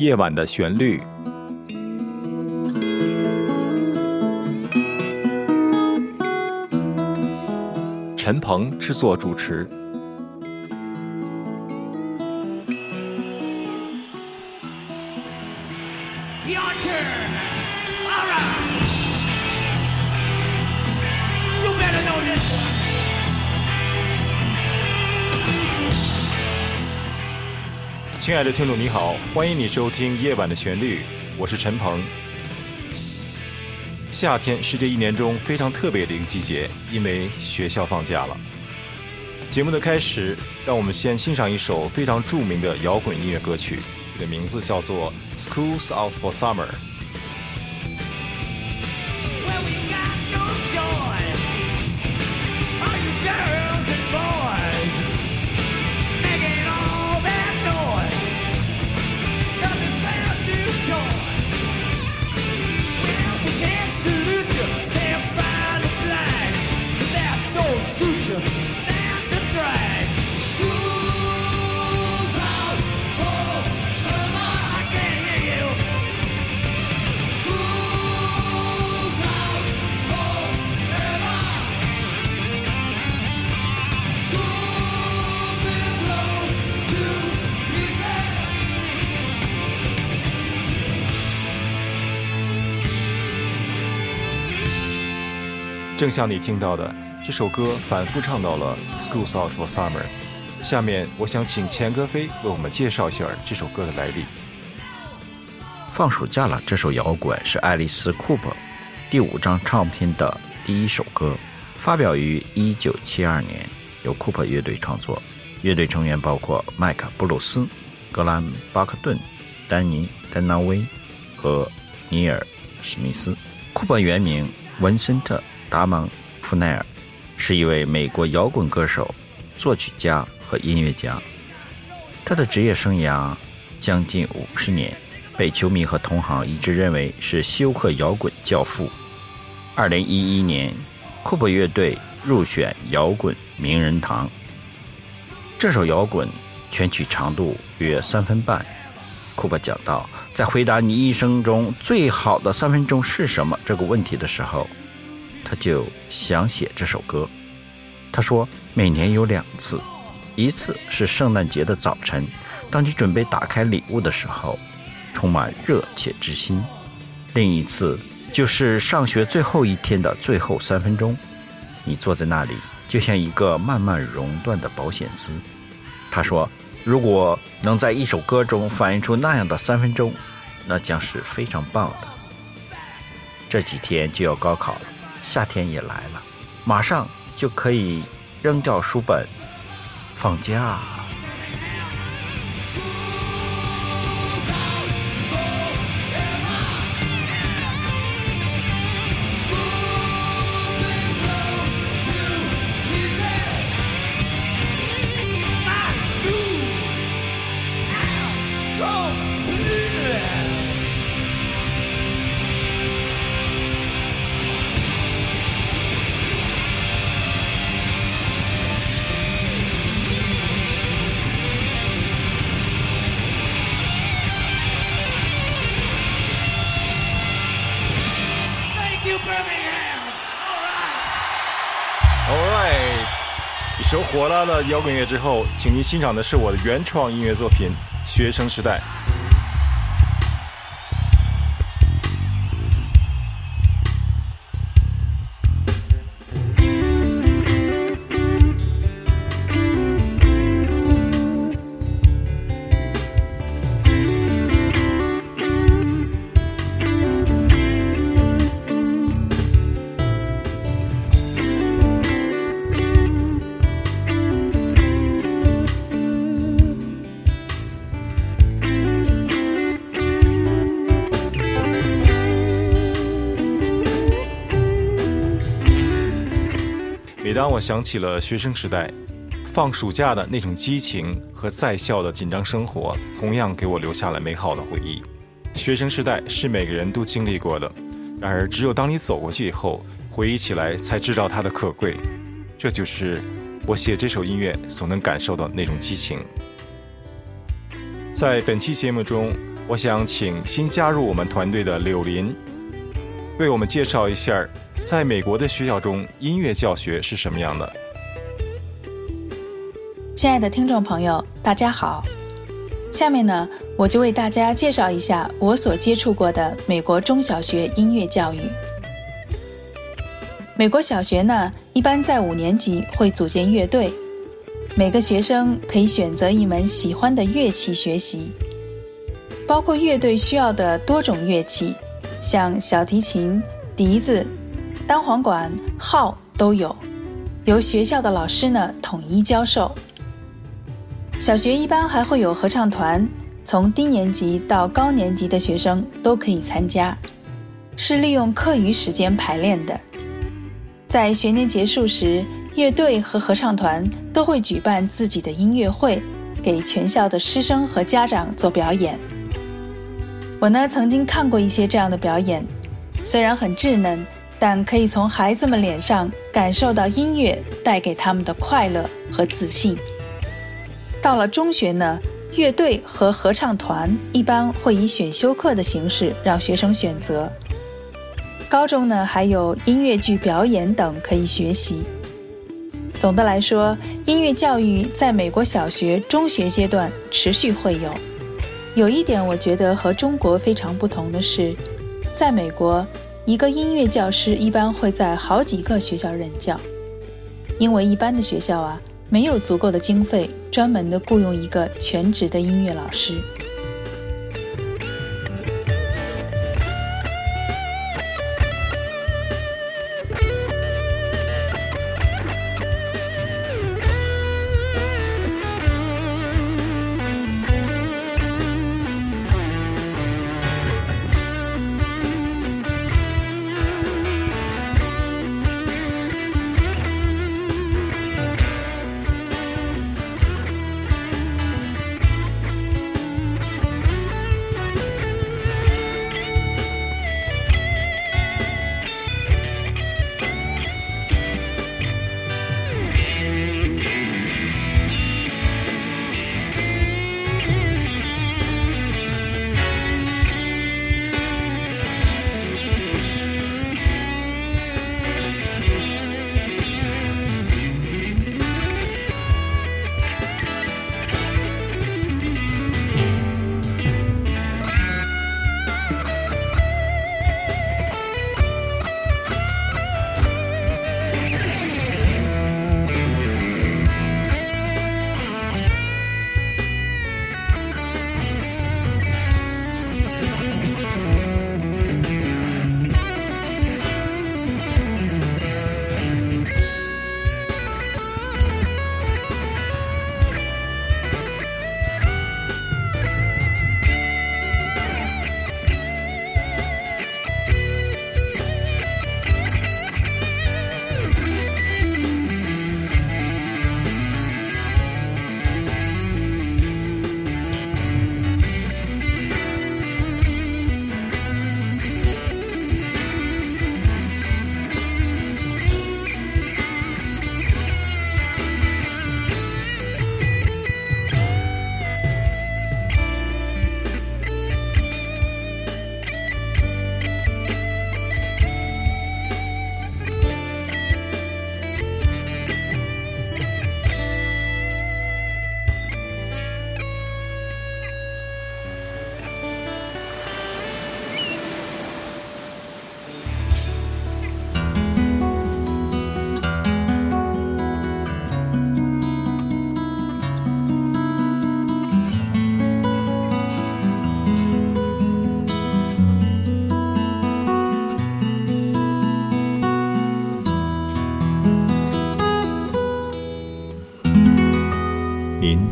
夜晚的旋律。陈鹏制作主持。亲爱的听众，你好，欢迎你收听《夜晚的旋律》，我是陈鹏。夏天是这一年中非常特别的一个季节，因为学校放假了。节目的开始，让我们先欣赏一首非常著名的摇滚音乐歌曲，的名字叫做《Schools Out for Summer》。正像你听到的，这首歌反复唱到了 “Schools Out for Summer”。下面，我想请钱歌飞为我们介绍一下这首歌的来历。放暑假了，这首摇滚是爱丽丝·库珀第五张唱片的第一首歌，发表于1972年，由库珀乐队创作。乐队成员包括麦克·布鲁斯、格兰·巴克顿、丹尼·丹纳威和尼尔·史密斯。库珀原名文森特·达蒙·富奈尔，是一位美国摇滚歌手、作曲家和音乐家。他的职业生涯将近五十年，被球迷和同行一致认为是休克摇滚教父。二零一一年，库珀乐队入选摇滚名人堂。这首摇滚全曲长度约三分半。库珀讲到，在回答你一生中最好的三分钟是什么这个问题的时候，他就想写这首歌。他说，每年有两次，一次是圣诞节的早晨，当你准备打开礼物的时候，充满热切之心；另一次就是上学最后一天的最后三分钟，你坐在那里，就像一个慢慢熔断的保险丝。他说，如果能在一首歌中反映出那样的三分钟，那将是非常棒的。这几天就要高考了，夏天也来了，马上就可以扔掉书本，放假。火辣的摇滚乐之后，请您欣赏的是我的原创音乐作品《学生时代》。当我想起了学生时代，放暑假的那种激情和在校的紧张生活，同样给我留下了美好的回忆。学生时代是每个人都经历过的，然而只有当你走过去以后，回忆起来才知道它的可贵。这就是我写这首音乐所能感受到那种激情。在本期节目中，我想请新加入我们团队的柳林，为我们介绍一下，在美国的学校中音乐教学是什么样的。亲爱的听众朋友，大家好。下面呢，我就为大家介绍一下我所接触过的美国中小学音乐教育。美国小学呢，一般在五年级会组建乐队，每个学生可以选择一门喜欢的乐器学习，包括乐队需要的多种乐器，像小提琴、笛子、单簧管、号都有，由学校的老师呢统一教授。小学一般还会有合唱团，从低年级到高年级的学生都可以参加，是利用课余时间排练的。在学年结束时，乐队和合唱团都会举办自己的音乐会，给全校的师生和家长做表演。我呢曾经看过一些这样的表演，虽然很稚嫩，但可以从孩子们脸上感受到音乐带给他们的快乐和自信。到了中学呢，乐队和合唱团一般会以选修课的形式让学生选择。高中呢，还有音乐剧表演等可以学习。总的来说，音乐教育在美国小学、中学阶段持续会有。有一点我觉得和中国非常不同的是，在美国，一个音乐教师一般会在好几个学校任教，因为一般的学校啊。没有足够的经费，专门的雇佣一个全职的音乐老师。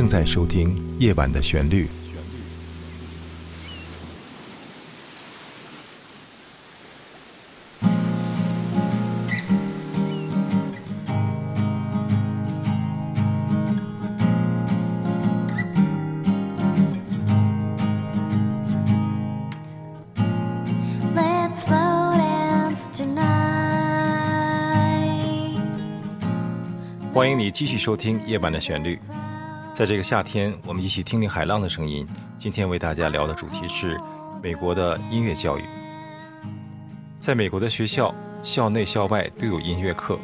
正在收听《夜晚的旋律》。欢迎你继续收听《夜晚的旋律》。在这个夏天，我们一起听听海浪的声音。今天为大家聊的主题是美国的音乐教育。在美国的学校，校内校外都有音乐课。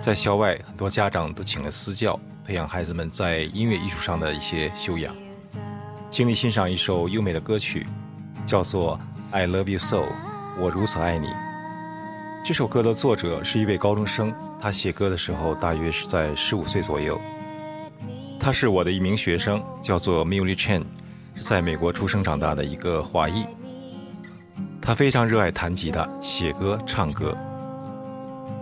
在校外，很多家长都请了私教，培养孩子们在音乐艺术上的一些修养。请你欣赏一首优美的歌曲，叫做《I Love You So》，我如此爱你。这首歌的作者是一位高中生，他写歌的时候大约是在十五岁左右。他是我的一名学生，叫做 Milly Chen，是在美国出生长大的一个华裔。他非常热爱弹吉他、写歌、唱歌。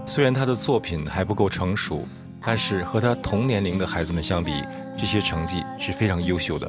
虽然他的作品还不够成熟，但是和他同年龄的孩子们相比，这些成绩是非常优秀的。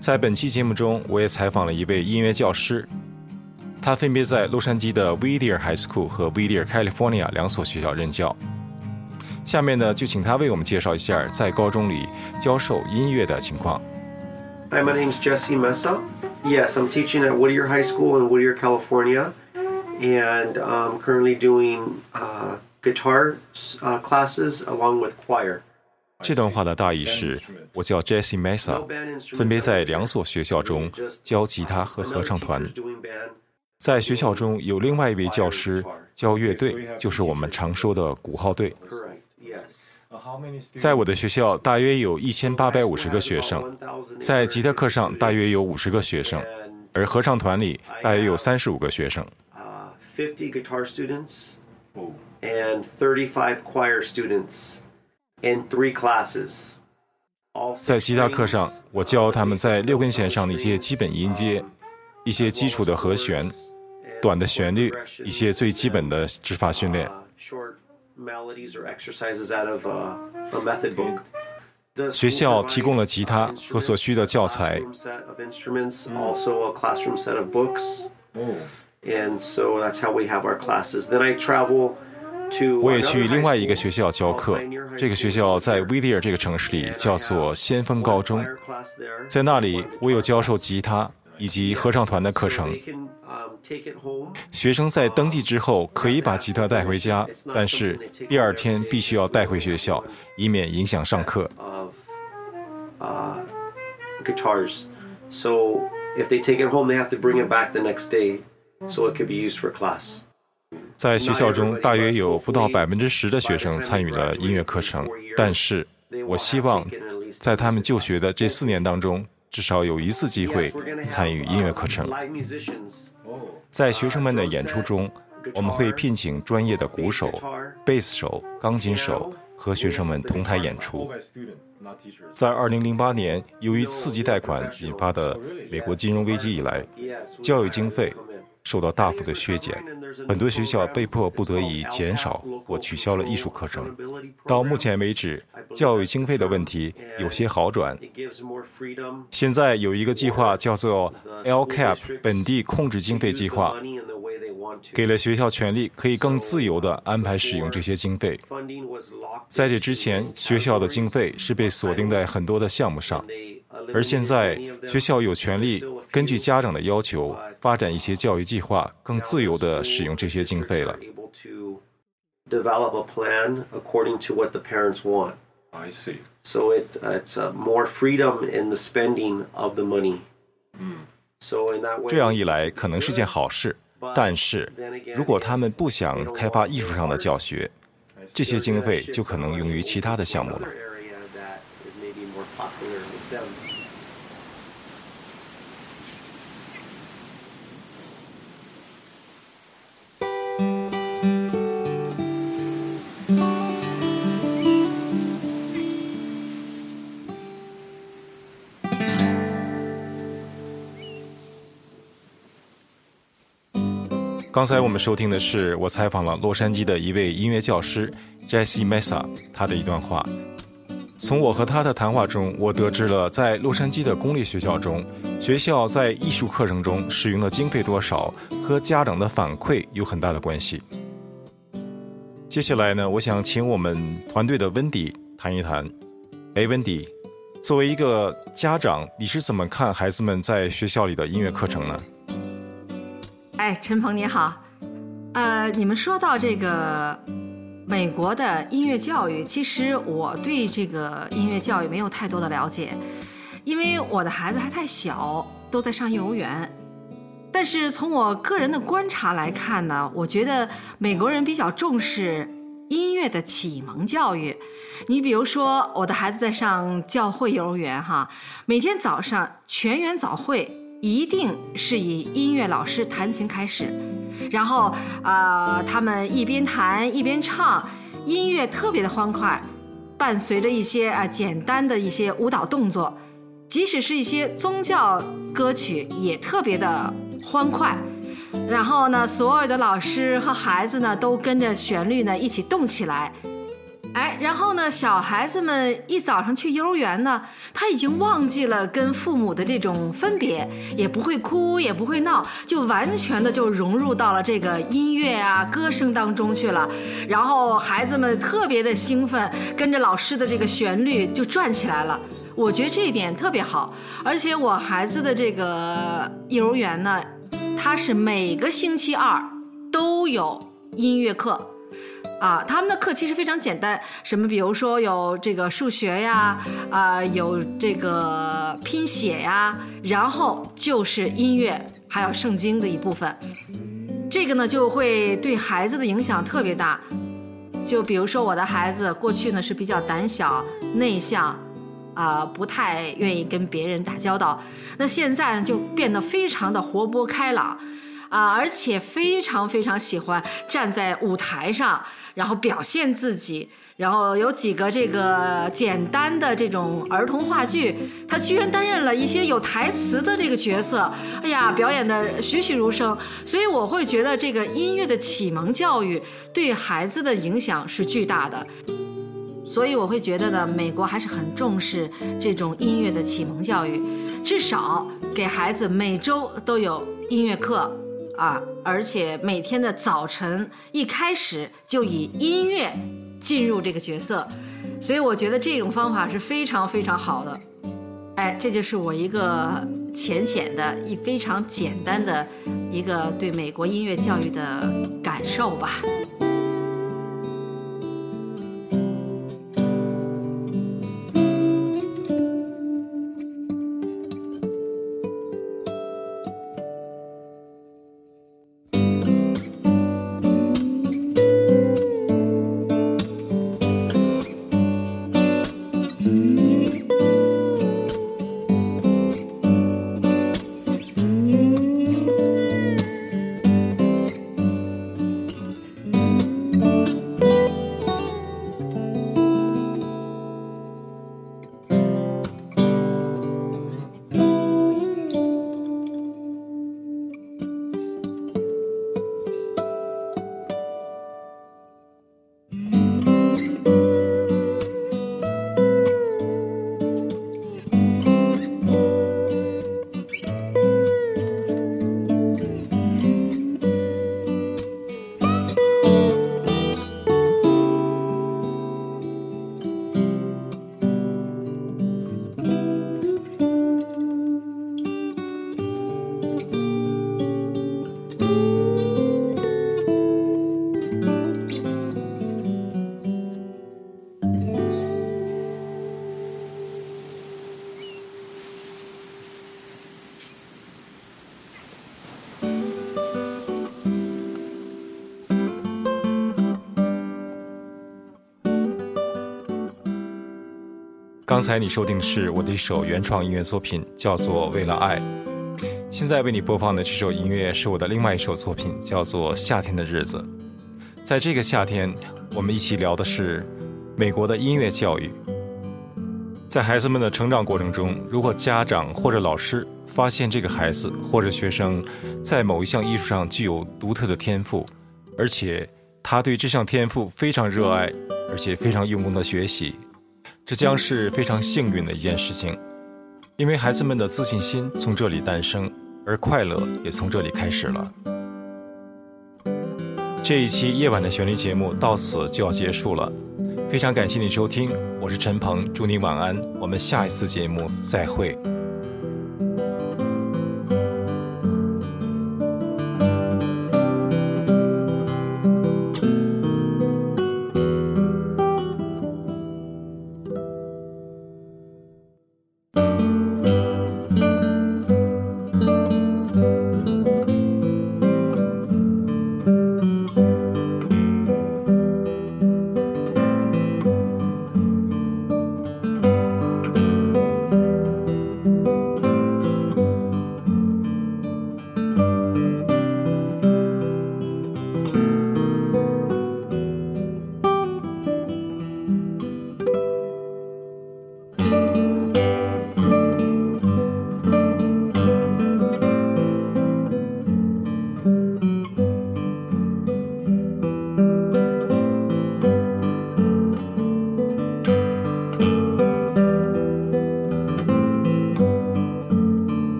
在本期节目中，我也采访了一位音乐教师，他分别在洛杉矶的 Whittier High School 和 Whittier California 两所学校任教。下面呢，就请他为我们介绍一下在高中里教授音乐的情况。 Hi, my name's Jesse Mesa. Yes, I'm teaching at Whittier High School in Whittier, California, and I'm currently doing uh, guitar uh, classes along with choir. 这段话的大意是：我叫 Jesse Mesa，分别在两所学校中教吉他和合唱团。在学校中有另外一位教师教乐队，就是我们常说的鼓号队。在我的学校，大约有一千八百五十个学生，在吉他课上大约有五十个学生，而合唱团里大约有三十五个学生。Fifty guitar students and thirty-five choir students 在 six 吉他课上 strings,，我教他们在六根弦上的一些基本音阶，一些基础的和弦、短的旋律，一些最基本的指法训练 uh,。short melodies or exercises out of uh, a method book. The 学校提供了吉他和所需的教材 classroom 我也去另外一个学校教课这个学校在 there. 威利尔这个城市里叫做先锋高中。在那里我有教授吉他以及合唱团的课程。学生在登记之后可以把吉他带回家，但是第二天必须要带回学校，以免影响上课。guitars. So if they take it home, they have to bring it back the next day, so it could be used for class. 在学校中，大约有不到百分之十的学生参与了音乐课程，但是我希望在他们就学的这四年当中，至少有一次机会参与音乐课程。在学生们的演出中，我们会聘请专业的鼓手、贝斯手、钢琴手和学生们同台演出。在2008年，由于次级贷款引发的美国金融危机以来，教育经费受到大幅的削减，很多学校被迫不得已减少或取消了艺术课程。到目前为止，教育经费的问题有些好转。现在有一个计划叫做 LCAP 本地控制经费计划，给了学校权利，可以更自由地安排使用这些经费。在这之前，学校的经费是被锁定在很多的项目上，而现在学校有权利根据家长的要求发展一些教育计划，更自由地使用这些经费了。Develop a plan according to what the parents want. I see. So it, uh, it's uh, more freedom in the spending of the money. So in that way, 这样一来可能是件好事，但是如果他们不想开发艺术上的教学，这些经费就可能用于其他的项目了。刚才我们收听的是我采访了洛杉矶的一位音乐教师 Jesse Mesa 他的一段话。从我和他的谈话中，我得知了在洛杉矶的公立学校中，学校在艺术课程中使用的经费多少和家长的反馈有很大的关系。接下来呢，我想请我们团队的温迪谈一谈。哎，温迪，作为一个家长，你是怎么看孩子们在学校里的音乐课程呢？哎，陈鹏你好，呃，你们说到这个美国的音乐教育，其实我对这个音乐教育没有太多的了解，因为我的孩子还太小，都在上幼儿园。但是从我个人的观察来看呢，我觉得美国人比较重视音乐的启蒙教育。你比如说，我的孩子在上教会幼儿园哈，每天早上全员早会。一定是以音乐老师弹琴开始，然后啊、呃，他们一边弹一边唱，音乐特别的欢快，伴随着一些啊、呃、简单的一些舞蹈动作，即使是一些宗教歌曲也特别的欢快。然后呢，所有的老师和孩子呢都跟着旋律呢一起动起来。哎，然后呢，小孩子们一早上去幼儿园呢，他已经忘记了跟父母的这种分别，也不会哭，也不会闹，就完全的就融入到了这个音乐啊、歌声当中去了。然后孩子们特别的兴奋，跟着老师的这个旋律就转起来了。我觉得这一点特别好，而且我孩子的这个幼儿园呢，它是每个星期二都有音乐课。啊，他们的课其实非常简单，什么比如说有这个数学呀，啊，有这个拼写呀，然后就是音乐，还有圣经的一部分。这个呢就会对孩子的影响特别大。就比如说我的孩子过去呢是比较胆小内向，啊、不太愿意跟别人打交道，那现在呢就变得非常的活泼开朗。啊，而且非常非常喜欢站在舞台上，然后表现自己。然后有几个这个简单的这种儿童话剧，他居然担任了一些有台词的这个角色。哎呀，表演的栩栩如生。所以我会觉得这个音乐的启蒙教育对孩子的影响是巨大的。所以我会觉得呢，美国还是很重视这种音乐的启蒙教育，至少给孩子每周都有音乐课。啊，而且每天的早晨一开始就以音乐进入这个角色，所以我觉得这种方法是非常非常好的。哎，这就是我一个浅浅的、一非常简单的一个对美国音乐教育的感受吧。刚才你收听的是我的一首原创音乐作品，叫做《为了爱》。现在为你播放的这首音乐是我的另外一首作品，叫做《夏天的日子》。在这个夏天，我们一起聊的是美国的音乐教育。在孩子们的成长过程中，如果家长或者老师发现这个孩子或者学生在某一项艺术上具有独特的天赋，而且他对这项天赋非常热爱，而且非常用功的学习，这将是非常幸运的一件事情，因为孩子们的自信心从这里诞生，而快乐也从这里开始了。这一期夜晚的旋律节目到此就要结束了，非常感谢你收听，我是陈鹏，祝你晚安，我们下一次节目再会。